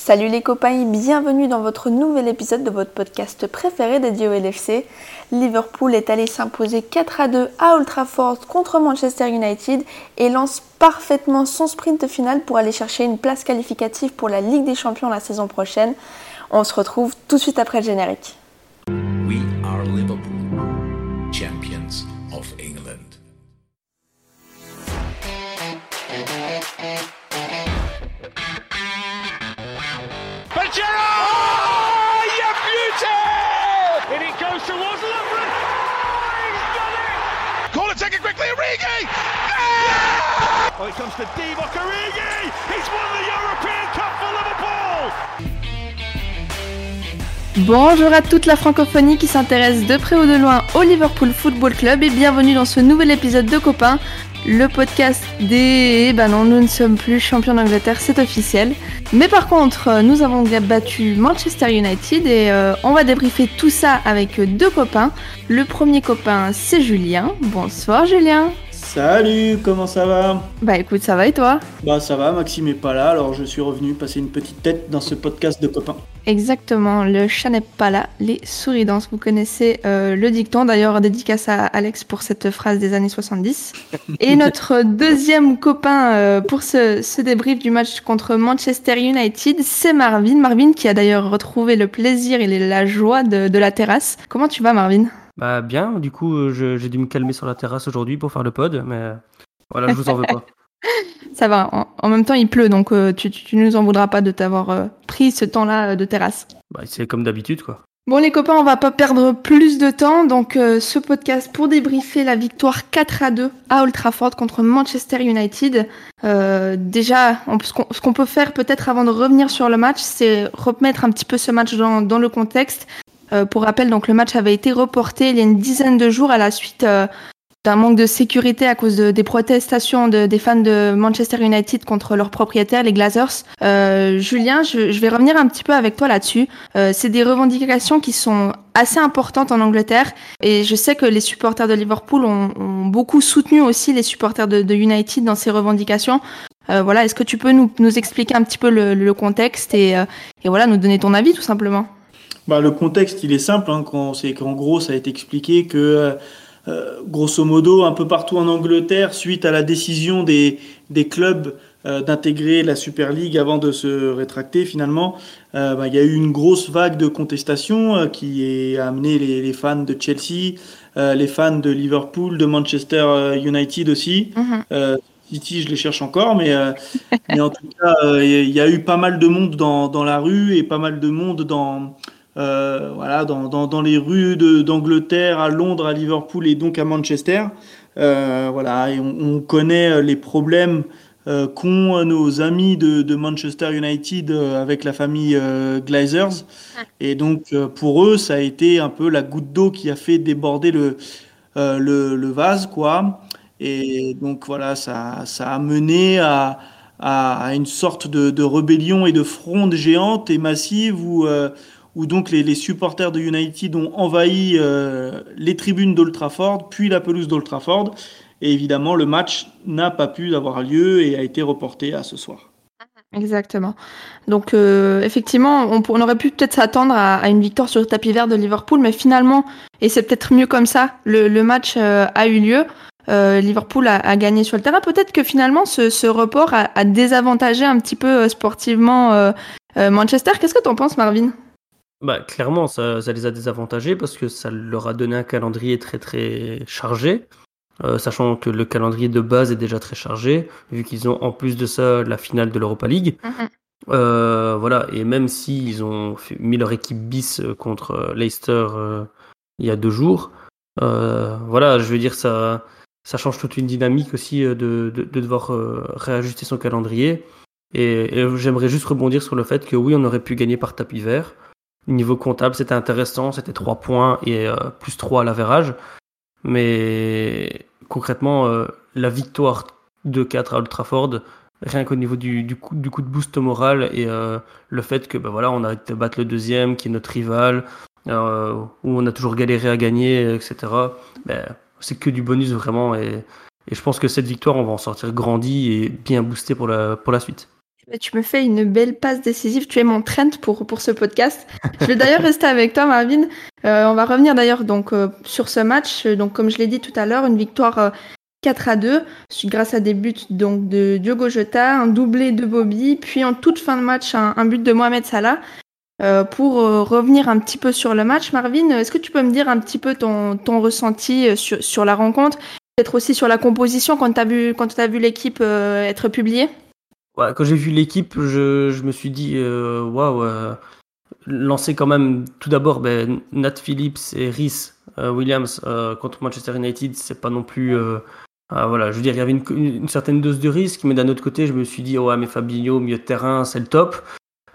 Salut les copains bienvenue dans votre nouvel épisode de votre podcast préféré dédié au LFC. Liverpool est allé s'imposer 4 à 2 à Old Trafford contre Manchester United et lance parfaitement son sprint final pour aller chercher une place qualificative pour la Ligue des Champions la saison prochaine. On se retrouve tout de suite après le générique. Liverpool, Oh! Bonjour à toute la francophonie qui s'intéresse de près ou de loin au Liverpool Football Club et bienvenue dans ce nouvel épisode de Copains, le podcast des... Ben non, nous ne sommes plus champions d'Angleterre, c'est officiel. Mais par contre, euh, nous avons battu Manchester United et euh, on va débriefer tout ça avec deux copains. Le premier copain, c'est Julien. Bonsoir Julien. Salut, comment ça va? Bah écoute, ça va et toi? Bah ça va, Maxime est pas là, alors je suis revenu passer une petite tête dans ce podcast de copains. Exactement, le chat n'est pas là, les souris dansent. Vous connaissez euh, le dicton, d'ailleurs dédicace à Alex pour cette phrase des années 70. Et notre deuxième copain euh, pour ce, ce débrief du match contre Manchester United, c'est Marvin. Marvin qui a d'ailleurs retrouvé le plaisir et la joie de, de la terrasse. Comment tu vas Marvin? Bah bien, du coup euh, j'ai dû me calmer sur la terrasse aujourd'hui pour faire le pod, mais euh, voilà, je vous en veux pas. Ça va, en, en même temps il pleut, donc euh, tu, tu, tu nous en voudras pas de t'avoir euh, pris ce temps-là euh, de terrasse. Bah, c'est comme d'habitude quoi. Bon les copains, on va pas perdre plus de temps, donc euh, ce podcast pour débriefer la victoire 4 à 2 à Old Trafford contre Manchester United. Euh, déjà, on- ce qu'on peut faire peut-être avant de revenir sur le match, c'est remettre un petit peu ce match dans, dans le contexte. Euh, pour rappel, donc le match avait été reporté il y a une dizaine de jours à la suite euh, d'un manque de sécurité à cause de- des protestations de- des fans de Manchester United contre leurs propriétaires, les Glazers. Euh, Julien, je, je vais revenir un petit peu avec toi là-dessus. Euh, c'est des revendications qui sont assez importantes en Angleterre et je sais que les supporters de Liverpool ont, ont beaucoup soutenu aussi les supporters de, de United dans ces revendications. Euh, voilà, est-ce que tu peux nous, nous expliquer un petit peu le, le contexte et, euh, et voilà, nous donner ton avis tout simplement? Bah le contexte il est simple, hein, quand- c'est qu'en gros ça a été expliqué que euh, grosso modo un peu partout en Angleterre, suite à la décision des, des clubs euh, d'intégrer la Super League avant de se rétracter finalement, euh, bah, il y a eu une grosse vague de contestation euh, qui a amené les, les fans de Chelsea, les fans de Liverpool, de Manchester United aussi. Euh, City, je les cherche encore, mais, euh, mais en tout cas, euh, il y a eu pas mal de monde dans, dans la rue et pas mal de monde dans, euh, voilà, dans, dans, dans les rues d'Angleterre, à Londres, à Liverpool et donc à Manchester. Euh, voilà, et on, on connaît les problèmes euh, qu'ont nos amis de, de Manchester United avec la famille Glazers. Et donc, pour eux, ça a été un peu la goutte d'eau qui a fait déborder le, le, le vase, quoi. Et donc voilà, ça, ça a mené à, à, à une sorte de, de rébellion et de fronde géante et massive où, euh, où donc les, supporters de United ont envahi euh, les tribunes d'Old Trafford, puis la pelouse d'Old Trafford. Et évidemment, le match n'a pas pu avoir lieu et a été reporté à ce soir. Exactement. Donc euh, effectivement, on, aurait pu peut-être s'attendre à, une victoire sur le tapis vert de Liverpool, mais finalement, et c'est peut-être mieux comme ça, le, match euh, a eu lieu. Liverpool a, gagné sur le terrain. Peut-être que finalement, ce, report a, a désavantagé un petit peu sportivement Manchester. Qu'est-ce que tu en penses, Marvin? Bah clairement ça, ça les a désavantagés parce que ça leur a donné un calendrier très très chargé. Euh, sachant que le calendrier de base est déjà très chargé, vu qu'ils ont en plus de ça la finale de l'Europa League. Euh, voilà, et même s'ils ont fait- mis leur équipe bis euh, contre Leicester euh, il y a deux jours, voilà, je veux dire, ça, ça change toute une dynamique aussi de, de, de devoir réajuster son calendrier. Et, et j'aimerais juste rebondir sur le fait que oui, on aurait pu gagner par tapis vert. Niveau comptable, c'était intéressant, c'était 3 points et euh, plus 3 à l'avérage. Mais concrètement, euh, la victoire de 4 à Old Trafford, rien qu'au niveau du, coup, de boost moral et euh, le fait que ben voilà, on a été battre le deuxième, qui est notre rival, où on a toujours galéré à gagner, etc. Ben, c'est que du bonus vraiment. Et, et je pense que cette victoire, on va en sortir grandi et bien boosté pour la, pour la suite. Tu me fais une belle passe décisive. Tu es mon trend pour, pour ce podcast. Je vais d'ailleurs rester avec toi, Marvin. Euh, on va revenir d'ailleurs donc euh, sur ce match. Donc, comme je l'ai dit tout à l'heure, une victoire 4 à 2, grâce à des buts donc de Diogo Jota, un doublé de Bobby, puis en toute fin de match un, un but de Mohamed Salah. Euh, pour euh, revenir un petit peu sur le match, Marvin, est-ce que tu peux me dire un petit peu ton, ton ressenti sur, sur la rencontre, peut-être aussi sur la composition quand tu as vu, quand as vu l'équipe être publiée? Quand j'ai vu l'équipe, je, me suis dit, waouh, wow, lancer quand même tout d'abord ben, Nat Phillips et Rhys Williams contre Manchester United, c'est pas non plus ah, voilà, je veux dire, il y avait une, certaine dose de risque, mais d'un autre côté, je me suis dit, ouais, mais Fabinho, milieu de terrain, c'est le top.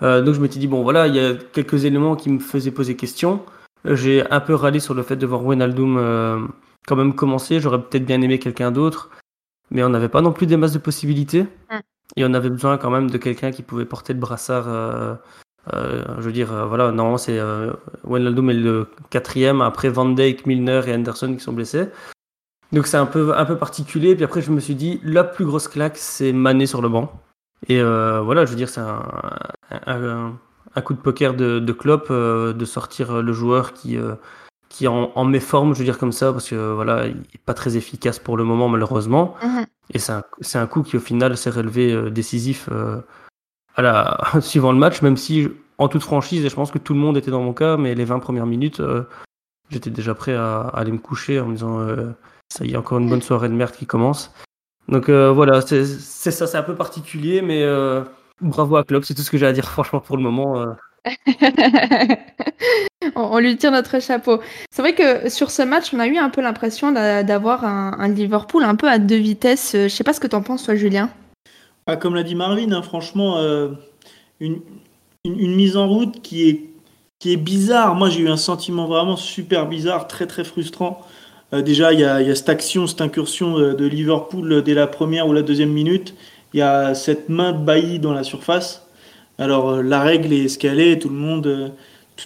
Euh, donc je me suis dit, bon, voilà, il y a quelques éléments qui me faisaient poser question. J'ai un peu râlé sur le fait de voir Wijnaldum euh, quand même commencer. J'aurais peut-être bien aimé quelqu'un d'autre, mais on n'avait pas non plus des masses de possibilités. Et on avait besoin quand même de quelqu'un qui pouvait porter le brassard. Euh, euh je veux dire, voilà, normalement c'est Wijnaldum est le quatrième, après Van Dijk, Milner et Anderson qui sont blessés. Donc c'est un peu, un peu particulier. Puis après, je me suis dit, la plus grosse claque, c'est Mané sur le banc. Et euh, voilà, je veux dire, c'est un, un, coup de poker de, de Klopp euh, de sortir le joueur qui, euh, qui en, en méforme, je veux dire comme ça, parce que voilà, il n'est pas très efficace pour le moment, malheureusement. Mm-hmm. Et c'est un, un, coup qui, au final, s'est relevé décisif à la, suivant le match, même si, en toute franchise, et je pense que tout le monde était dans mon cas, mais les 20 premières minutes, j'étais déjà prêt à, à, aller me coucher en me disant ça y est, encore une bonne soirée de merde qui commence. Donc euh, voilà, c'est ça, c'est un peu particulier, mais euh, bravo à Klopp, c'est tout ce que j'ai à dire franchement pour le moment. Euh. on, lui tire notre chapeau. C'est vrai que sur ce match, on a eu un peu l'impression d'avoir un, Liverpool un peu à deux vitesses. Je sais pas ce que tu en penses, toi, Julien. Ah, comme l'a dit Marvin, hein, franchement, une, une, mise en route qui est, qui est bizarre. Moi, j'ai eu un sentiment vraiment super bizarre, très très frustrant. Euh, déjà, il y, a, cette action, cette incursion de, Liverpool dès la première ou la deuxième minute. Il y a cette main de Bailly dans la surface. Alors, euh, la règle est est. Tout le monde, euh,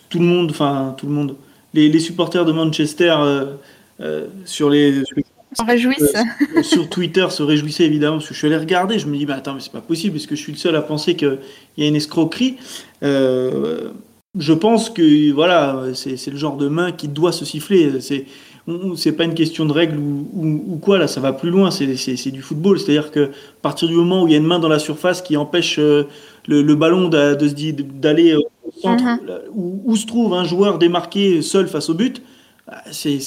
tout, le monde, enfin, tout le monde. Les, supporters de Manchester sur les. sur Twitter se réjouissaient évidemment parce que je suis allé regarder. Je me dis, bah, attends, mais c'est pas possible parce que je suis le seul à penser qu'il y a une escroquerie. je pense que voilà, c'est le genre de main qui doit se siffler. C'est c'est pas une question de règle ou, quoi, là, ça va plus loin, c'est du football. C'est-à-dire que à partir du moment où il y a une main dans la surface qui empêche euh, le, ballon d'aller au centre, mhm. où, se trouve un joueur démarqué seul face au but, bah, c'est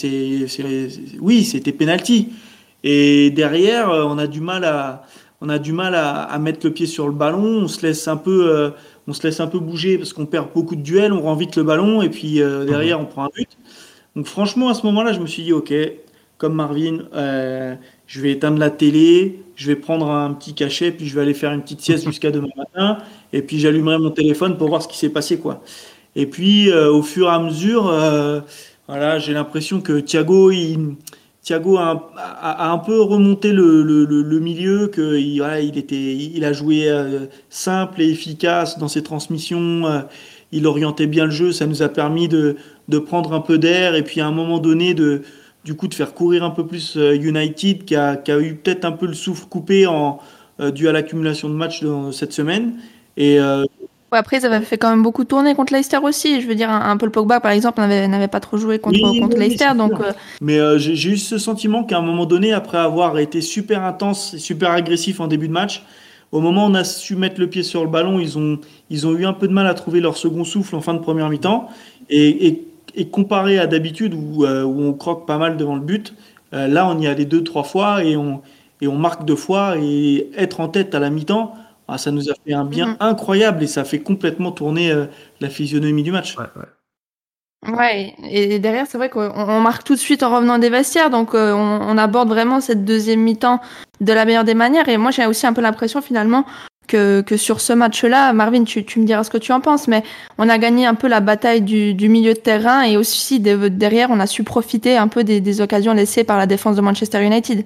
oui, c'était penalty. Et derrière, euh, on a du mal à on a du mal à, mettre le pied sur le ballon, on se laisse un peu euh, on se laisse un peu bouger parce qu'on perd beaucoup de duels, on rend vite le ballon et puis derrière mhm. on prend un but. Donc franchement, à ce moment-là, je me suis dit, ok, comme Marvin, euh, je vais éteindre la télé, je vais prendre un petit cachet, puis je vais aller faire une petite sieste jusqu'à demain matin, et puis j'allumerai mon téléphone pour voir ce qui s'est passé, quoi. Et puis, euh, au fur et à mesure, euh, voilà, j'ai l'impression que Thiago, Thiago a, un peu remonté le, milieu, que il, a joué simple et efficace dans ses transmissions il orientait bien le jeu, ça nous a permis de prendre un peu d'air et puis à un moment donné de du coup de faire courir un peu plus euh, United qui a, qui a eu peut-être un peu le souffle coupé en, euh, dû à l'accumulation de matchs cette semaine. Et euh, après, ça avait fait quand même beaucoup tourner contre Leicester aussi. Je veux dire, un, Paul Pogba, par exemple, n'avait pas trop joué contre, contre Leicester. Donc, Mais j'ai eu ce sentiment qu'à un moment donné, après avoir été super intense et super agressif en début de match, au moment où on a su mettre le pied sur le ballon, ils ont, ils ont eu un peu de mal à trouver leur second souffle en fin de première mi-temps. Et, et, comparé à d'habitude où, euh, où, on croque pas mal devant le but, euh, là on y allait deux, trois fois et on, et on marque deux fois. Et être en tête à la mi-temps, ah, ça nous a fait un bien mm-hmm. incroyable et ça fait complètement tourner euh, la physionomie du match. Ouais, ouais. Ouais, et derrière, c'est vrai qu'on marque tout de suite en revenant des vestiaires, donc on, aborde vraiment cette deuxième mi-temps de la meilleure des manières. Et moi, j'ai aussi un peu l'impression finalement que, sur ce match-là, Marvin, tu, me diras ce que tu en penses, mais on a gagné un peu la bataille du, milieu de terrain et aussi derrière, on a su profiter un peu des, des occasions laissées par la défense de Manchester United.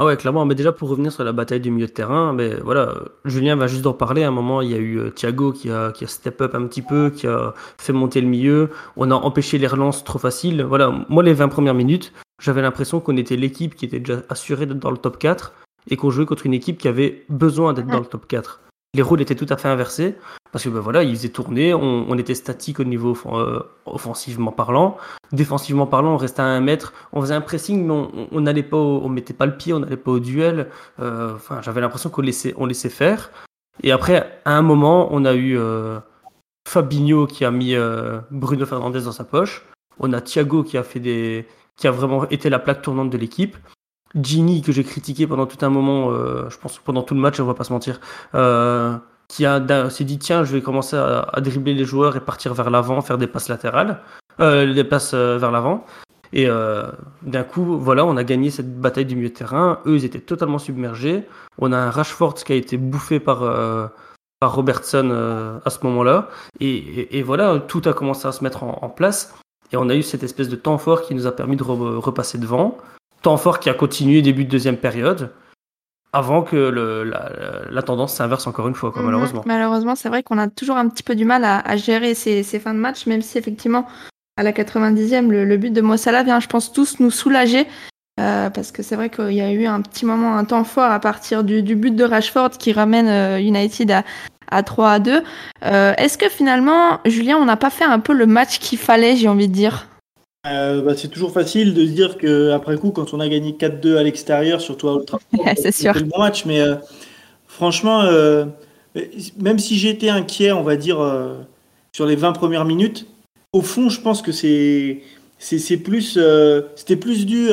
Ah ouais, clairement. Mais déjà, pour revenir sur la bataille du milieu de terrain, mais voilà, Julien va juste en parler. À un moment, il y a eu euh, Thiago qui a, qui a step up un petit peu, qui a fait monter le milieu. On a empêché les relances trop faciles. Voilà, moi, les 20 premières minutes, j'avais l'impression qu'on était l'équipe qui était déjà assurée d'être dans le top 4 et qu'on jouait contre une équipe qui avait besoin d'être dans le top 4. les rôles étaient tout à fait inversés parce que ben voilà, ils faisaient tourner, on, on était statique au niveau euh, offensivement parlant, défensivement parlant, on restait à un mètre, on faisait un pressing, mais on n'allait pas, au, on mettait pas le pied, on n'allait pas au duel. Euh, enfin, j'avais l'impression qu'on laissait, on laissait faire. Et après, à un moment, on a eu euh, Fabinho qui a mis euh, Bruno Fernandez dans sa poche. On a Thiago qui a fait des, qui a vraiment été la plaque tournante de l'équipe. Gini que j'ai critiqué pendant tout un moment, euh, je pense pendant tout le match, on va pas se mentir, euh, qui a s'est dit tiens je vais commencer à, dribbler les joueurs et partir vers l'avant, faire des passes latérales, euh, des passes vers l'avant. Et d'un coup, voilà, on a gagné cette bataille du milieu de terrain. Eux, ils étaient totalement submergés. On a un Rashford qui a été bouffé par par Robertson à ce moment-là. Et, voilà, tout a commencé à se mettre en, place. Et on a eu cette espèce de temps fort qui nous a permis de re repasser devant temps fort qui a continué début de deuxième période avant que le, la, la, tendance s'inverse encore une fois, quoi, Mhm. malheureusement. Malheureusement, c'est vrai qu'on a toujours un petit peu du mal à, à gérer ces, ces, fins de match, même si effectivement, à la 90e, le, le but de Mossala vient, je pense, tous nous soulager. Euh, parce que c'est vrai qu'il y a eu un petit moment, un temps fort à partir du, du but de Rashford qui ramène euh, United à, à 3 à 2. Euh, Est-ce que finalement, Julien, on n'a pas fait un peu le match qu'il fallait, j'ai envie de dire? Euh, bah, c'est toujours facile de se dire qu'après coup, quand on a gagné 4-2 à l'extérieur, surtout à Trafford, c'est sûr. le bon match. Mais euh, franchement, euh, même si j'étais inquiet, on va dire, sur les 20 premières minutes, au fond, je pense que c'est c'est plus c'était plus dû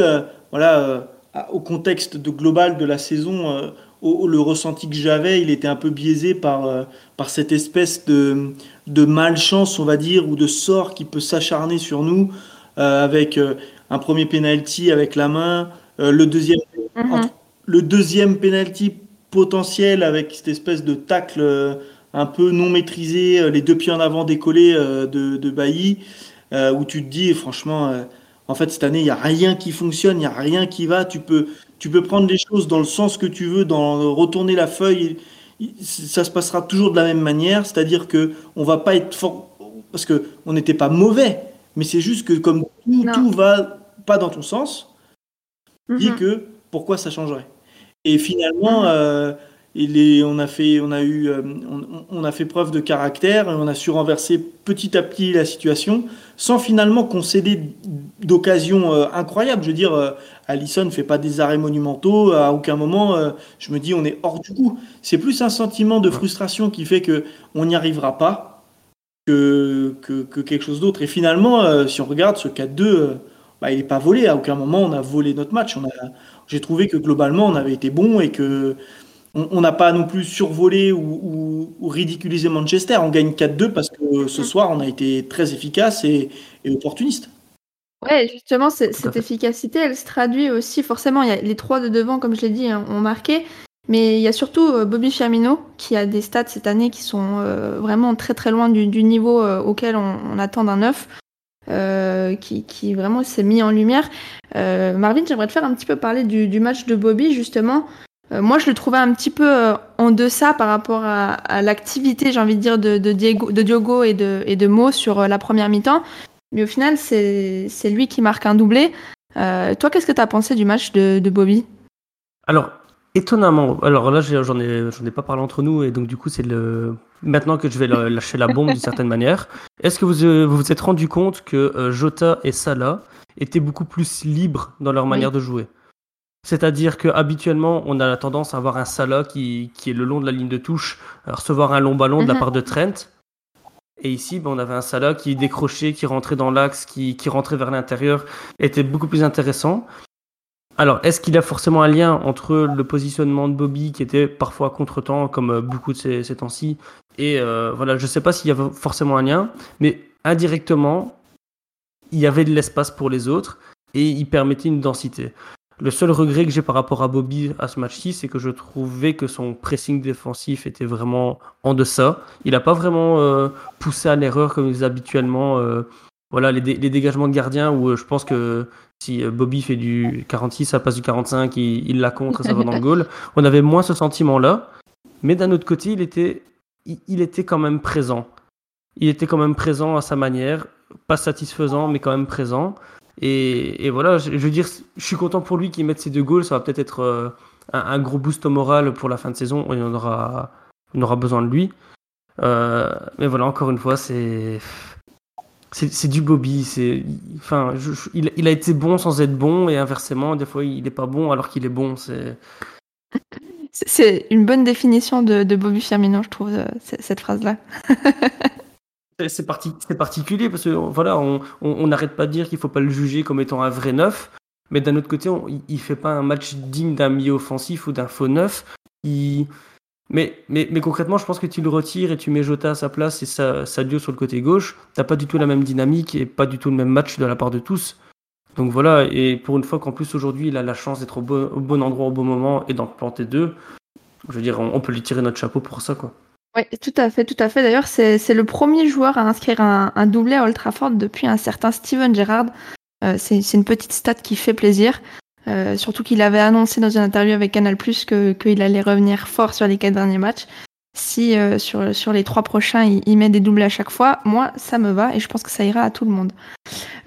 voilà au contexte de global de la saison au, au, le ressenti que j'avais il était un peu biaisé par par cette espèce de de malchance on va dire ou de sort qui peut s'acharner sur nous avec un premier penalty avec la main le deuxième mm -hmm. le deuxième penalty potentiel avec cette espèce de tacle euh, un peu non maîtrisé les deux pieds en avant décollés euh, de, de Bailly euh, où tu te dis franchement euh, en fait cette année il y a rien qui fonctionne il y a rien qui va. Tu peux tu peux prendre les choses dans le sens que tu veux dans retourner la feuille. Ça se passera toujours de la même manière c'est-à-dire que on va pas être fort parce que on n'était pas mauvais mais c'est juste que comme tout, tout, va pas dans ton sens mm -hmm. dis que pourquoi ça changerait et finalement Mhm. euh, il est, on a fait, on a eu, euh, on, on, a fait preuve de caractère et on a su renverser petit à petit la situation sans finalement concéder d'occasions euh, incroyables. Je veux dire, euh, Allison ne fait pas des arrêts monumentaux. À aucun moment, euh, je me dis, on est hors du coup. C'est plus un sentiment de frustration qui fait que on n'y arrivera pas que, que, que quelque chose d'autre. Et finalement, euh, si on regarde ce 4-2, bah, il n'est pas volé. À aucun moment, on a volé notre match. On a, j'ai trouvé que globalement, on avait été bon et que on n'a pas non plus survolé ou, ou, ou, ridiculisé Manchester. On gagne 4-2 parce que ce soir, on a été très efficace et, et opportuniste. Ouais, justement, cette efficacité, elle se traduit aussi forcément. Il y a les trois de devant, comme je l'ai dit, hein, ont marqué. Mais il y a surtout euh, Bobby Firmino qui a des stats cette année qui sont euh, vraiment très très loin du, niveau euh, auquel on, attend d'un neuf. Qui, vraiment s'est mis en lumière. Marvin, j'aimerais te faire un petit peu parler du, match de Bobby, justement. Moi, je le trouvais un petit peu en deçà par rapport à, l'activité, j'ai envie de dire, de, Diego, Diogo et de, Mo sur la première mi-temps. Mais au final, c'est lui qui marque un doublé. Toi, qu'est-ce que tu as pensé du match de Bobby? Alors, étonnamment, alors là, j'en ai, ai pas parlé entre nous, et donc du coup, c'est le maintenant que je vais lâcher la bombe d'une certaine manière. Est-ce que vous, euh, vous vous êtes rendu compte que euh, Jota et Salah étaient beaucoup plus libres dans leur manière oui. de jouer? C'est-à-dire que habituellement, on a la tendance à avoir un Salah qui, qui est le long de la ligne de touche, recevoir un long ballon de Mhm. la part de Trent. Et ici, ben, on avait un Salah qui décrochait, qui rentrait dans l'axe, qui, qui rentrait vers l'intérieur, était beaucoup plus intéressant. Alors, est-ce qu'il y a forcément un lien entre le positionnement de Bobby, qui était parfois contre-temps, comme euh, beaucoup de ces, temps-ci, et euh, voilà, je ne sais pas s'il y avait forcément un lien, mais indirectement, il y avait de l'espace pour les autres et il permettait une densité. Le seul regret que j'ai par rapport à Bobby à ce match-ci, c'est que je trouvais que son pressing défensif était vraiment en deçà. Il n'a pas vraiment euh, poussé à l'erreur comme il faisait habituellement. Voilà, les, les, dégagements de gardien où je pense que si Bobby fait du 46, ça passe du 45, il, il la contre, ça va dans le goal. On avait moins ce sentiment-là. Mais d'un autre côté, il était, il, il était quand même présent. Il était quand même présent à sa manière, pas satisfaisant, mais quand même présent. Et, et, voilà, je, je, veux dire, je suis content pour lui qu'il mette ses deux goals. Ça va peut-être être euh, un, un, gros boost au moral pour la fin de saison. En aura on aura besoin de lui. Euh, mais voilà, encore une fois, c'est c'est du Bobby. C'est enfin, il, il, a été bon sans être bon et inversement, des fois il n'est pas bon alors qu'il est bon. C'est c'est une bonne définition de, de Bobby Firmino, je trouve, euh, cette phrase-là. c'est parti, particulier parce que voilà, on n'arrête pas de dire qu'il faut pas le juger comme étant un vrai neuf, mais d'un autre côté, on, il fait pas un match digne d'un milieu offensif ou d'un faux neuf. Il, mais, mais, concrètement, je pense que tu le retires et tu mets Jota à sa place et Sadio sur le côté gauche, t'as pas du tout la même dynamique et pas du tout le même match de la part de tous. Donc voilà, et pour une fois qu'en plus aujourd'hui il a la chance d'être au, bon, endroit au bon moment et d'en planter deux, je veux dire, on, peut lui tirer notre chapeau pour ça quoi. Oui, tout à fait, tout à fait. D'ailleurs, c'est le premier joueur à inscrire un, doublé à Old depuis un certain Steven Gerrard. Euh, c'est une petite stat qui fait plaisir. Euh, surtout qu'il avait annoncé dans une interview avec Canal Plus qu'il allait revenir fort sur les quatre derniers matchs. Si euh, sur, sur les trois prochains, il, met des doubles à chaque fois, moi, ça me va et je pense que ça ira à tout le monde.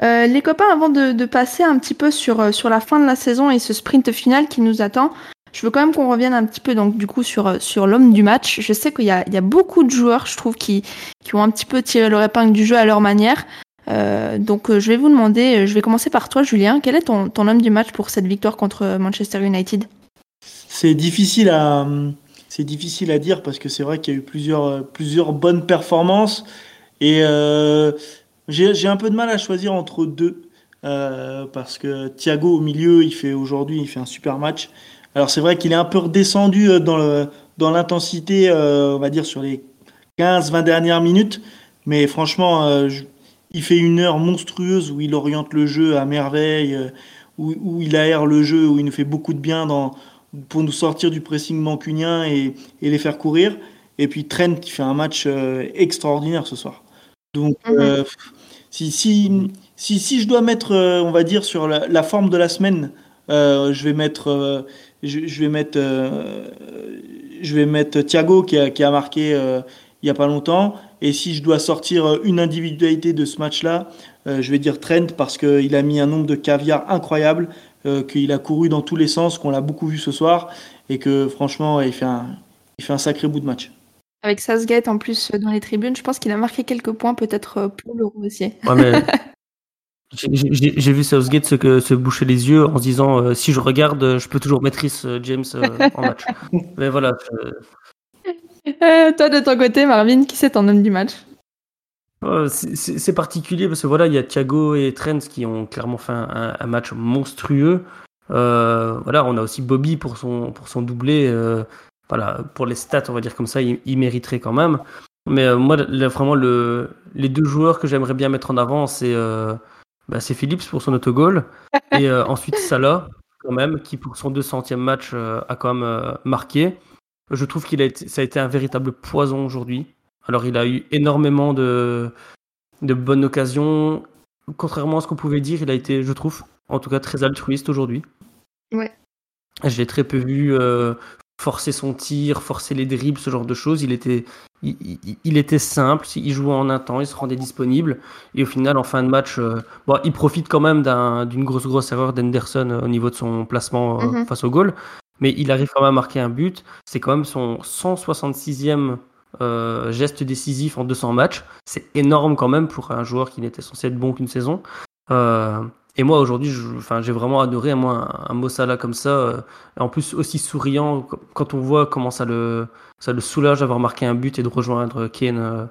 Euh, les copains, avant de, de, passer un petit peu sur, sur la fin de la saison et ce sprint final qui nous attend, je veux quand même qu'on revienne un petit peu donc du coup sur, sur l'homme du match. Je sais qu'il y a, il y a beaucoup de joueurs, je trouve, qui, qui ont un petit peu tiré leur épingle du jeu à leur manière. Euh, donc euh, je vais vous demander, euh, je vais commencer par toi Julien, quel est ton, homme du match pour cette victoire contre Manchester United? C'est difficile à c'est difficile à dire parce que c'est vrai qu'il y a eu plusieurs plusieurs bonnes performances et j'ai un peu de mal à choisir entre deux parce que Thiago au milieu il fait aujourd'hui il fait un super match. Alors c'est vrai qu'il est un peu redescendu dans dans l'intensité on va dire sur les 15-20 dernières minutes. Mais franchement il fait une heure monstrueuse où il oriente le jeu à merveille, euh, où, il aère le jeu, où il nous fait beaucoup de bien dans, pour nous sortir du pressing mancunien et, les faire courir. Et puis Trent qui fait un match euh, extraordinaire ce soir. Donc mhm. euh, si, si, si, si, je dois mettre, on va dire, sur la, forme de la semaine, je vais mettre, je, vais mettre, je vais mettre Thiago qui a, qui a marqué il n'y a pas longtemps. Et si je dois sortir euh, une individualité de ce match-là, euh, je vais dire Trent parce qu'il a mis un nombre de caviar incroyable, euh, qu'il a couru dans tous les sens, qu'on l'a beaucoup vu ce soir, et que franchement, il fait un, il fait un sacré bout de match. Avec Sasgate en plus dans les tribunes, je pense qu'il a marqué quelques points peut-être pour le aussi. J'ai vu Southgate se, se, boucher les yeux en se disant si je regarde, je peux toujours maîtriser James en match. Mais voilà, euh, toi, de ton côté, Marvin, qui c'est ton homme du match? Euh, C'est particulier parce que voilà, il y a Thiago et Trent qui ont clairement fait un, match monstrueux. Euh, voilà, on a aussi Bobby pour son, pour son doublé. voilà, pour les stats, on va dire comme ça, il, mériterait quand même. Mais moi, vraiment, le, les deux joueurs que j'aimerais bien mettre en avant, c'est bah, Phillips pour son autogol et ensuite Salah, quand même, qui pour son 200e match a quand même marqué. Je trouve qu'il a été, ça a été un véritable poison aujourd'hui. Alors, il a eu énormément de, de bonnes occasions. Contrairement à ce qu'on pouvait dire, il a été, je trouve, en tout cas très altruiste aujourd'hui. Ouais. Je l'ai très peu vu euh, forcer son tir, forcer les dribbles, ce genre de choses. Il était, il, était simple. Il jouait en un temps, il se rendait disponible. Et au final, en fin de match, euh, bon, il profite quand même d'une grosse, grosse erreur d'Henderson euh, au niveau de son placement mm-hmm. face au goal mais il arrive quand même à marquer un but. C'est quand même son 166e euh, geste décisif en 200 matchs. C'est énorme quand même pour un joueur qui n'était censé être bon qu'une saison. Euh, et moi aujourd'hui, j'ai vraiment adoré un, un Salah comme ça. Euh, en plus aussi souriant quand on voit comment ça le, ça le soulage d'avoir marqué un but et de rejoindre Kane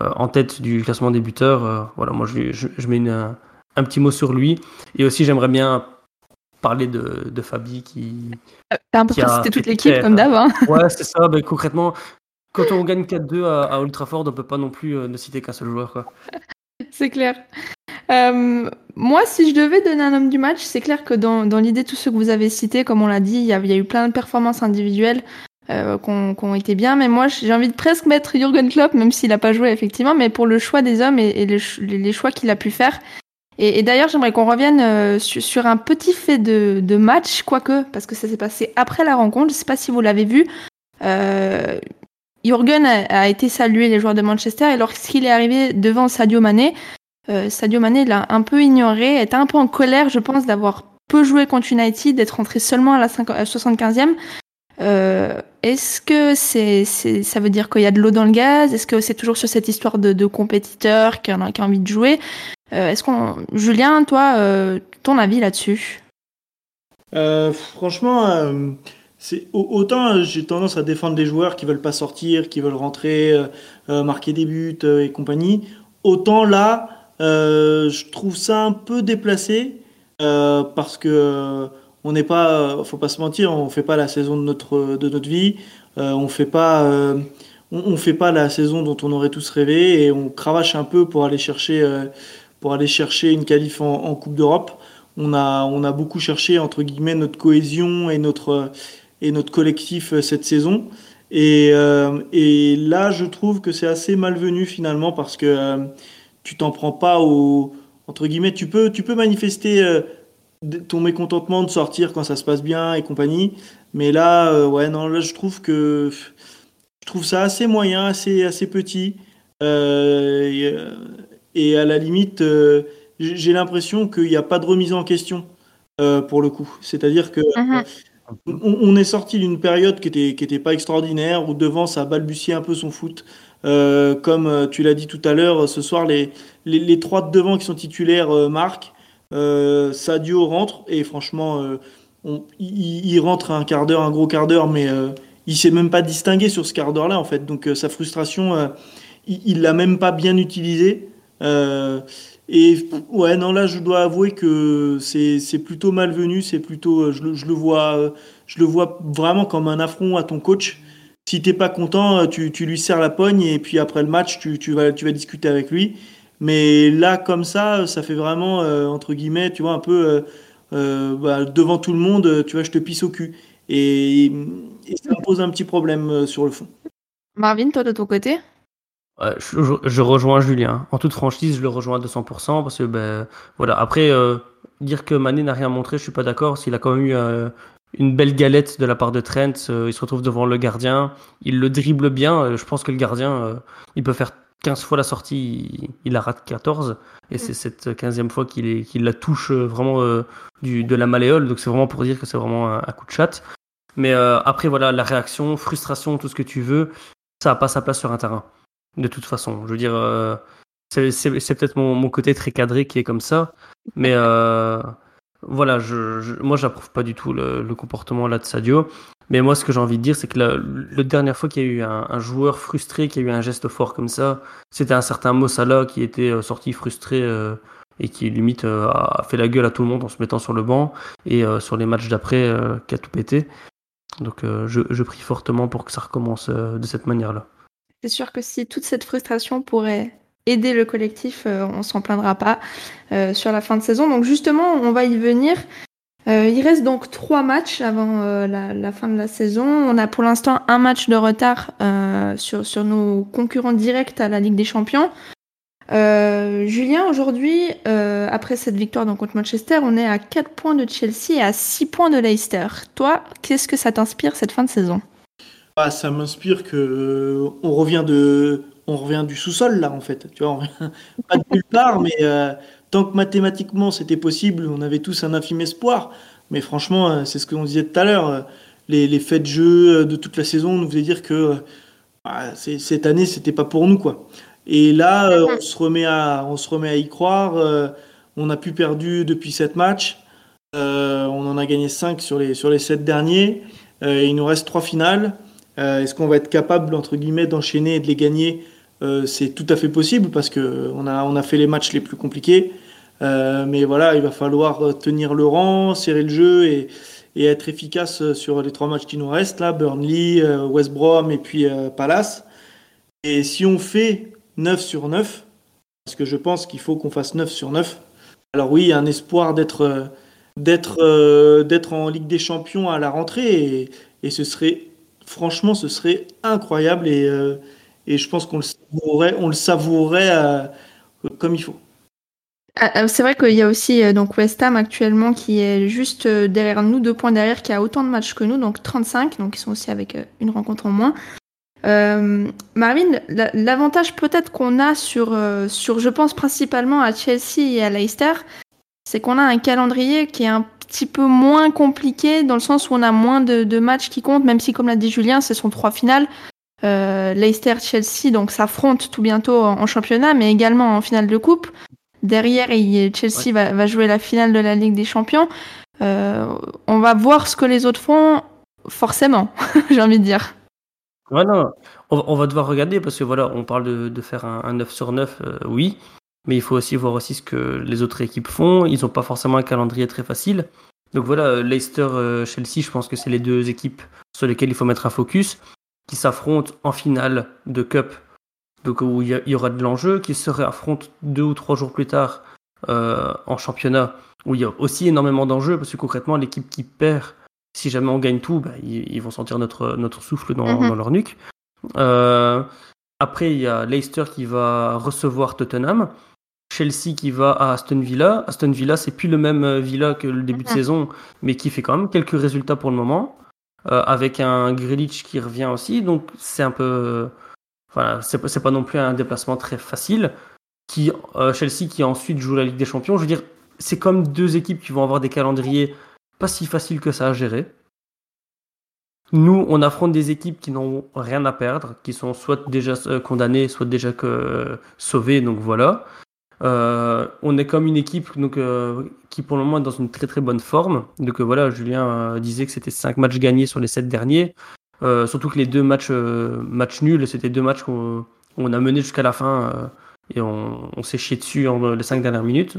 en tête du classement des buteurs. voilà, moi je, je, mets une, un petit mot sur lui. Et aussi j'aimerais bien parler de, de Fabi qui. T'as l'impression que c'était toute l'équipe comme d'hab. Hein. ouais, c'est ça. Ben, concrètement, quand on gagne 4-2 à, à Old Trafford, on peut pas non plus euh, ne citer qu'un seul joueur. C'est clair. Euh, moi, si je devais donner un homme du match, c'est clair que dans, dans l'idée, tous ceux que vous avez cités, comme on l'a dit, il y, a, y a eu plein de performances individuelles euh, qui ont été bien. Mais moi, j'ai envie de presque mettre Jürgen Klopp, même s'il n'a pas joué effectivement, mais pour le choix des hommes et, et les, les, choix qu'il a pu faire. Et, d'ailleurs, j'aimerais qu'on revienne euh, sur, un petit fait de, match, quoique, parce que ça s'est passé après la rencontre. Je ne sais pas si vous l'avez vu. Euh, Jürgen a, été salué les joueurs de Manchester et lorsqu'il est arrivé devant Sadio Mané, euh, Sadio Mané l'a un peu ignoré, était un peu en colère, je pense, d'avoir peu joué contre United, d'être rentré seulement à la 75e. Euh, est-ce que c'est, c'est, ça veut dire qu'il y a de l'eau dans le gaz? Est-ce que c'est toujours sur cette histoire de, de compétiteur qui a, qui a envie de jouer? Euh, Est-ce qu'on, Julien, toi, euh, ton avis là-dessus? Euh, franchement, c'est au- autant j'ai tendance à défendre les joueurs qui veulent pas sortir, qui veulent rentrer, marquer des buts et compagnie. Autant là, je trouve ça un peu déplacé parce que on n'est pas, faut pas se mentir, on fait pas la saison de notre de notre vie, on fait pas, on, fait pas la saison dont on aurait tous rêvé et on cravache un peu pour aller chercher pour aller chercher une qualif en, Coupe d'Europe on a, on a beaucoup cherché entre guillemets notre cohésion et notre, et notre collectif euh, cette saison. Et, euh, et là, je trouve que c'est assez malvenu finalement parce que euh, tu t'en prends pas au entre guillemets. Tu peux, tu peux manifester ton mécontentement de sortir quand ça se passe bien et compagnie. Mais là, ouais, non, là, je trouve que je trouve ça assez moyen, assez, assez petit. Et, et à la limite, euh, j'ai l'impression qu'il n'y a pas de remise en question euh, pour le coup. C'est-à-dire que Mhm. on, on est sorti d'une période qui était, qui était pas extraordinaire, où devant ça balbutiait un peu son foot. Euh, comme euh, tu l'as dit tout à l'heure, ce soir, les, les, les trois de devant qui sont titulaires euh, marquent. Euh, Sadio rentre, et franchement, euh, on- il, il rentre un quart d'heure, un gros quart d'heure, mais euh, il s'est même pas distingué sur ce quart d'heure-là, en fait. Donc euh, sa frustration, euh, il il l'a même pas bien utilisée. Euh, et ouais, non, là, je dois avouer que c'est plutôt malvenu, c'est plutôt, euh, je le, vois, euh, je le vois vraiment comme un affront à ton coach. Si t'es pas content, tu, tu lui serres la pogne et puis après le match, tu, tu vas, tu vas discuter avec lui. Mais là, comme ça, ça fait vraiment, entre guillemets, tu vois, un peu bah, devant tout le monde, tu vois, je te pisse au cul. Et, et ça pose un petit problème sur le fond. Marvin, toi de ton côté? Ouais, je, je- je rejoins Julien. En toute franchise, je le rejoins à 200% parce que, ben, voilà. Après, euh, dire que Mané n'a rien montré, je suis pas d'accord. S'il a quand même eu euh, une belle galette de la part de Trent, euh, il se retrouve devant le gardien, il le dribble bien. euh, je pense que le gardien, il peut faire 15 fois la sortie, il, il la rate 14. Et c'est cette 15e fois qu'il la touche vraiment du, de la malléole. Donc c'est vraiment pour dire que c'est vraiment un, un coup de chatte. Mais après, voilà, la réaction, frustration, tout ce que tu veux, ça n'a pas sa place sur un terrain de toute façon. Je veux dire, euh, c'est peut-être mon, côté très cadré qui est comme ça, mais euh, voilà, moi j'approuve pas du tout le, comportement là de Sadio. Mais moi, ce que j'ai envie de dire, c'est que la, dernière fois qu'il y a eu un, joueur frustré, qui a eu un geste fort comme ça, c'était un certain Mossala qui était euh, sorti frustré et qui limite a fait la gueule à tout le monde en se mettant sur le banc et sur les matchs d'après qui a tout pété. Donc je, prie fortement pour que ça recommence de cette manière-là. C'est sûr que si toute cette frustration pourrait aider le collectif, euh, on s'en plaindra pas euh, sur la fin de saison. Donc justement, on va y venir. Euh, il reste donc trois matchs avant euh, la, fin de la saison. On a pour l'instant un match de retard sur, sur nos concurrents directs à la Ligue des Champions. Julien, aujourd'hui, après cette victoire contre Manchester, on est à 4 points de Chelsea et à 6 points de Leicester. Toi, qu'est-ce que ça t'inspire cette fin de saison? Ah, ça m'inspire que euh, on revient de, on revient du sous-sol là en fait. Tu vois, on revient pas de nulle part, mais euh, tant que mathématiquement c'était possible, on avait tous un infime espoir. Mais franchement, euh, c'est ce que l'on disait tout à l'heure. Les, les faits de jeu de toute la saison nous faisaient dire que euh, ah, c'est- cette année c'était pas pour nous quoi. Et là, euh, on se remet à, on se remet à y croire. on a plus perdu depuis sept matchs. On en a gagné 5 sur les, sur les 7 derniers. Il nous reste trois finales. Euh, Est-ce qu'on va être capable, entre guillemets, d'enchaîner et de les gagner Euh, C'est tout à fait possible parce que on a, on a fait les matchs les plus compliqués. Euh, mais voilà, il va falloir tenir le rang, serrer le jeu et, être efficace sur les trois matchs qui nous restent, là, Burnley, West Brom et puis Palace. Et si on fait 9 sur 9, parce que je pense qu'il faut qu'on fasse 9 sur 9, alors oui, il y a un espoir d'être d'être en Ligue des Champions à la rentrée et ce serait franchement ce serait incroyable et, euh, et je pense qu'on le savourerait on le savourerait euh, comme il faut. Ah, ah, C'est vrai qu'il y a aussi euh, donc West Ham actuellement qui est juste derrière nous, deux points derrière, qui a autant de matchs que nous, donc 35, donc ils sont aussi avec une rencontre en moins. Euh, Marvin, la- l'avantage peut-être qu'on a sur, sur, je pense principalement à Chelsea et à Leicester, c'est qu'on a un calendrier qui est un petit peu moins compliqué dans le sens où on a moins de, de matchs qui comptent, même si, comme l'a dit Julien, ce sont trois finales. Euh, Leicester-Chelsea donc s'affrontent tout bientôt en, en championnat, mais également en finale de coupe. Derrière, il- Chelsea va, va jouer la finale de la Ligue des Champions. Euh, on va voir ce que les autres font, forcément, j'ai envie de dire. Non, on, on va devoir regarder parce que voilà, on parle de, de faire un, un 9 sur 9, euh, oui, mais il faut aussi voir aussi ce que les autres équipes font. Ils n'ont pas forcément un calendrier très facile. Donc voilà, euh, Leicester, euh, Chelsea, je pense que c'est les deux équipes sur lesquelles il faut mettre un focus, qui s'affrontent en finale de Cup, donc où il y, aura de l'enjeu, qui se réaffrontent deux ou trois jours plus tard euh, en championnat, où il y a aussi énormément d'enjeux, parce que concrètement, l'équipe qui perd, si jamais on gagne tout, bah, ils, ils vont sentir notre, notre souffle dans, Mhm. dans leur nuque. Euh, après, il y a Leicester qui va recevoir Tottenham. Chelsea qui va à Aston Villa. Aston Villa, c'est plus le même euh, Villa que le début de Mhm. saison, mais qui fait quand même quelques résultats pour le moment. Euh, avec un Grealish qui revient aussi, donc c'est un peu. Voilà, c'est pas- non plus un déplacement très facile. Qui, euh, Chelsea qui ensuite joue la Ligue des Champions. Je veux dire, c'est comme deux équipes qui vont avoir des calendriers pas si faciles que ça à gérer. Nous, on affronte des équipes qui n'ont rien à perdre, qui sont soit déjà euh, condamnées, soit déjà que, euh, sauvées, donc voilà. Euh, on est comme une équipe donc, euh, qui pour le moment est dans une très très bonne forme. Donc euh, voilà, Julien euh, disait que c'était 5 matchs gagnés sur les 7 derniers. Euh, surtout que les deux matchs, matchs nuls, c'était deux matchs qu'on on a menés jusqu'à la fin et on, s'est chié dessus en les 5 dernières minutes.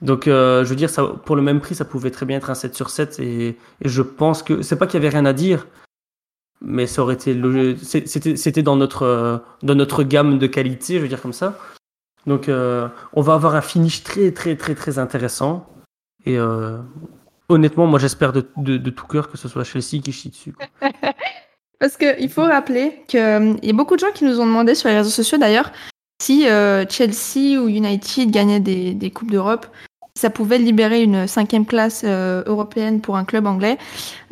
Donc je veux dire, ça, pour le même prix, ça pouvait très bien être un 7 sur 7 et, je pense que c'est pas qu'il y avait rien à dire, mais ça aurait été c'était dans notre dans notre gamme de qualité, je veux dire comme ça. Donc euh, on va avoir un finish très très très très intéressant et euh, honnêtement, moi j'espère de, tout cœur que ce soit Chelsea qui chie dessus. Parce qu'il faut rappeler qu'il y a beaucoup de gens qui nous ont demandé sur les réseaux sociaux d'ailleurs si euh, Chelsea ou United gagnaient des, des Coupes d'Europe, ça pouvait libérer une cinquième classe euh, européenne pour un club anglais.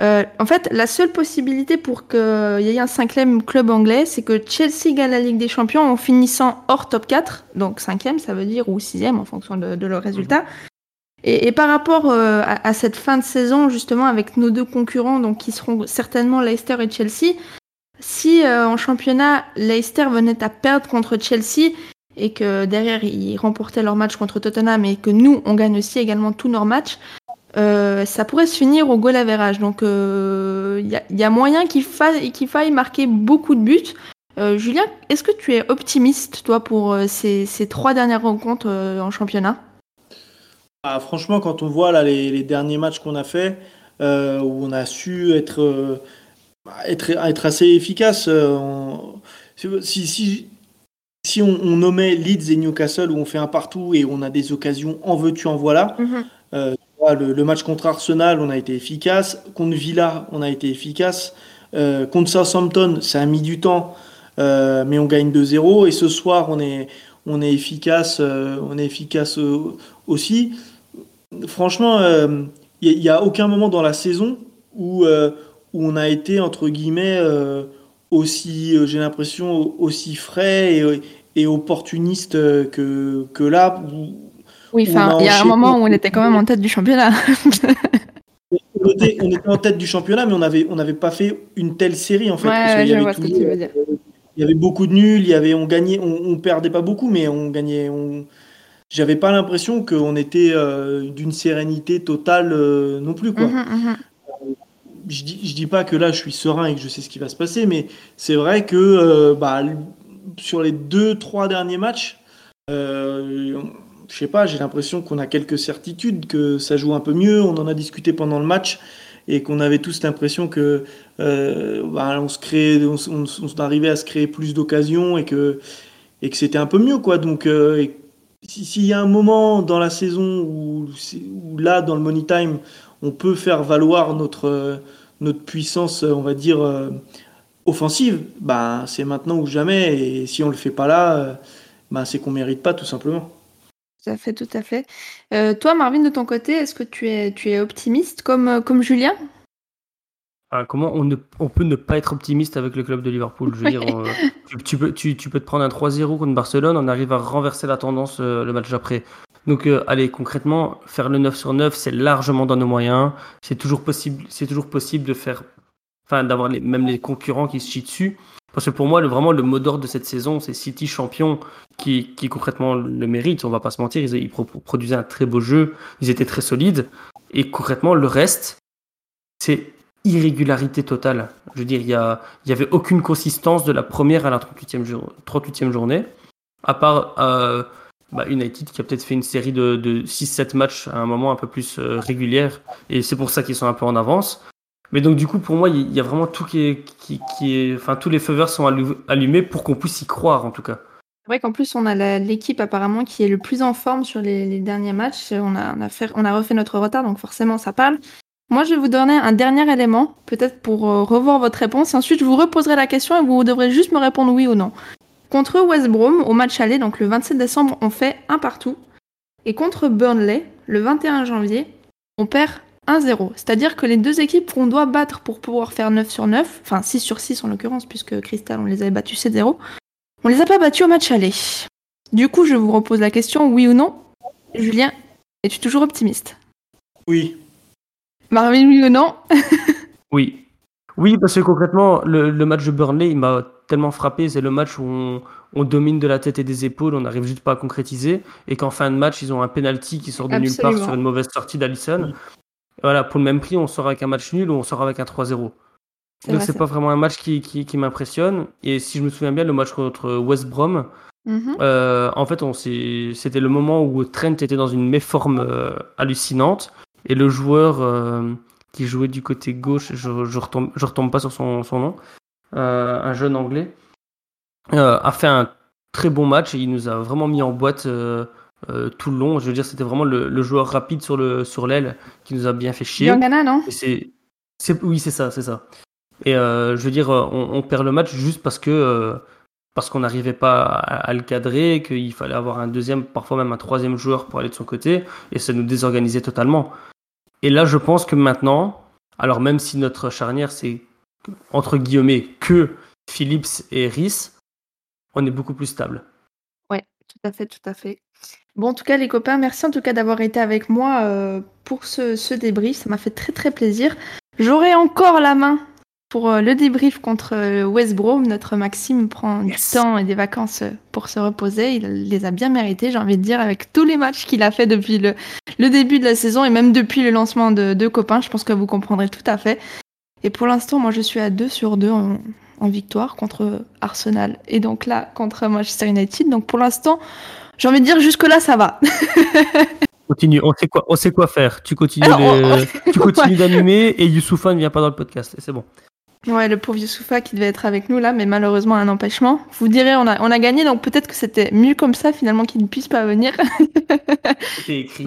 Euh, en fait, la seule possibilité pour qu'il y ait un cinquième club anglais, c'est que Chelsea gagne la Ligue des Champions en finissant hors top 4, donc cinquième, ça veut dire, ou sixième en fonction de, leur résultat. Et, par rapport euh, à, à cette fin de saison, justement, avec nos deux concurrents, donc qui seront certainement Leicester et Chelsea, si euh, en championnat Leicester venait à perdre contre Chelsea et que derrière ils remportaient leur match contre Tottenham et que nous on gagne aussi également tous nos matchs, euh, ça pourrait se finir au goal average. Donc il y, a, y a moyen qu'il faille, qu'il faille marquer beaucoup de buts. Euh, Julien, est-ce que tu es optimiste toi pour euh, ces, ces trois dernières rencontres euh, en championnat? Ah, franchement, quand on voit là, les, derniers matchs qu'on a fait, euh, où on a su être, euh, être, être assez efficace, euh, si, si, si on, on nommait Leeds et Newcastle, où on fait un partout et on a des occasions en veux-tu, en voilà, Voilà, le, le match contre Arsenal, on a été efficace. Contre Villa, on a été efficace. Euh, contre Southampton, ça a mis du temps, euh, mais on gagne 2-0. Et ce soir, on est, on est efficace, euh, on est efficace euh, aussi. Franchement, il n'y a, aucun moment dans la saison où, euh, où on a été, entre guillemets, euh, aussi, euh, j'ai l'impression, aussi frais et, et opportuniste euh, que, que là. Où, Oui, enfin, il y a un moment où on était quand même en tête du championnat. on était, on était en tête du championnat, mais on n'avait on avait pas fait une telle série en fait. Ouais, y avait. Il y avait beaucoup de nuls, il y avait, on gagnait, on, on perdait pas beaucoup, mais on gagnait. On... J'avais pas l'impression qu'on était euh, d'une sérénité totale euh, non plus quoi. Mhm, mhm. Je dis, dis pas que là je suis serein et que je sais ce qui va se passer, mais c'est vrai que euh, bah, sur les deux trois derniers matchs, euh, je sais pas, j'ai l'impression qu'on a quelques certitudes, que ça joue un peu mieux. On en a discuté pendant le match et qu'on avait tous l'impression que euh, bah, on se créait, on, on- arrivait à se créer plus d'occasions et que et que c'était un peu mieux quoi. Donc euh, s'il y a un moment dans la saison où, où là dans le money time on peut faire valoir notre notre puissance, on va dire euh, offensive, bah c'est maintenant ou jamais. Et si on le fait pas là, euh, bah, c'est qu'on mérite pas tout simplement. Tout à fait, tout à fait. Euh, toi, Marvin, de ton côté, est-ce que tu es, tu es optimiste comme, euh, comme Julien? Ah, comment on, ne, on peut ne pas être optimiste avec le club de Liverpool? Je veux dire, tu, tu peux, tu, tu peux te prendre un 3-0 contre Barcelone, on arrive à renverser la tendance le match d'après. Donc, euh, allez, concrètement, faire le 9 sur 9, c'est largement dans nos moyens. C'est toujours possible, c'est toujours possible de faire, enfin, d'avoir même les concurrents qui se chient dessus. Parce que pour moi, vraiment, le mot d'ordre de cette saison, c'est City champion qui, concrètement le mérite. On va pas se mentir, ils, ils pro- produisaient un très beau jeu, ils étaient très solides. Et concrètement, le reste, c'est irrégularité totale. Je veux dire, il y, y avait aucune consistance de la première à la 38e, jour- 38e journée, à part euh, bah, United qui a peut-être fait une série de, de 6-7 matchs à un moment un peu plus euh, régulière, et c'est pour ça qu'ils sont un peu en avance. Mais donc du coup, pour moi, il y- a vraiment tout qui est, qui, est, enfin tous les feux verts sont allu- allumés pour qu'on puisse y croire en tout cas. C'est vrai qu'en plus, on a l'équipe apparemment qui est le plus en forme sur les, les derniers matchs. On a, on, a fait- on a refait notre retard, donc forcément, ça parle. Moi, je vais vous donner un dernier élément, peut-être pour euh, revoir votre réponse. Et ensuite, je vous reposerai la question et vous devrez juste me répondre oui ou non. Contre West Brom, au match aller, donc le 27 décembre, on fait un partout. Et contre Burnley, le 21 janvier, on perd 1-0. C'est-à-dire que les deux équipes qu'on doit battre pour pouvoir faire 9 sur 9, enfin 6 sur 6 en l'occurrence, puisque Crystal, on les avait battus 7-0, on les a pas battus au match aller. Du coup, je vous repose la question, oui ou non? Julien, es-tu toujours optimiste? Oui. Marvin, oui ou non? Oui. Oui, parce que concrètement, le, le match de Burnley, il m'a tellement frappé. C'est le match où on, on domine de la tête et des épaules, on n'arrive juste pas à concrétiser. Et qu'en fin de match, ils ont un penalty qui sort de nulle part sur une mauvaise sortie d'Alisson. Voilà, pour le même prix, on sort avec un match nul ou on sort avec un 3-0. C'est Donc c'est pas vraiment un match qui, qui, qui m'impressionne. Et si je me souviens bien, le match contre West Brom, Mhm. euh, en fait, on s'est- c'était le moment où Trent était dans une méforme euh, hallucinante et le joueur euh, qui jouait du côté gauche, je, je retombe, je retombe pas sur son, son nom, euh, un jeune anglais, euh, a fait un très bon match et il nous a vraiment mis en boîte euh, euh, tout le long. Je veux dire, c'était vraiment le, le joueur rapide sur le sur l'aile qui nous a bien fait chier. Diangana, non? C'est, c'est, oui, c'est ça, c'est ça. Et euh, je veux dire, euh, on, on perd le match juste parce que euh, parce qu'on n'arrivait pas à, à le cadrer, qu'il fallait avoir un deuxième, parfois même un troisième joueur pour aller de son côté, et ça nous désorganisait totalement. Et là, je pense que maintenant, alors même si notre charnière c'est entre guillemets que Phillips et Rhys, on est beaucoup plus stable. Ouais, tout à fait, tout à fait. Bon, en tout cas, les copains, merci en tout cas d'avoir été avec moi euh, pour ce, ce débrief. Ça m'a fait très très plaisir. J'aurai encore la main pour euh, le débrief contre euh, West Brom. Notre Maxime prend Yes. du temps et des vacances pour se reposer. Il les a bien mérités, j'ai envie de dire, avec tous les matchs qu'il a fait depuis le, le début de la saison et même depuis le lancement de, de copains. Je pense que vous comprendrez tout à fait. Et pour l'instant, moi, je suis à 2 sur 2 en, en victoire contre Arsenal et donc là contre Manchester United. Donc pour l'instant, j'ai envie de dire jusque-là, ça va. Continue, on sait quoi, on sait quoi faire. Tu continues, Alors, on- les- tu continues d'animer et Youssoufa ne vient pas dans le podcast. Et c'est bon. Ouais, le pauvre Youssoufa qui devait être avec nous là, mais malheureusement un empêchement. Vous direz, on a, on a gagné, donc peut-être que c'était mieux comme ça finalement qu'il ne puisse pas venir. C'était écrit.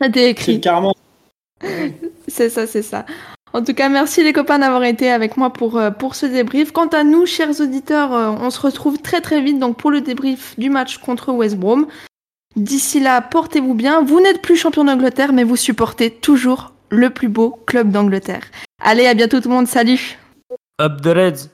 C'était C'est écrit. carrément. C'est ça, c'est ça. En tout cas, merci les copains d'avoir été avec moi pour, euh, pour ce débrief. Quant à nous, chers auditeurs, euh, on se retrouve très très vite donc pour le débrief du match contre West Brom. D'ici là, portez-vous bien. Vous n'êtes plus champion d'Angleterre, mais vous supportez toujours le plus beau club d'Angleterre. Allez, à bientôt tout le monde. Salut Up the Reds.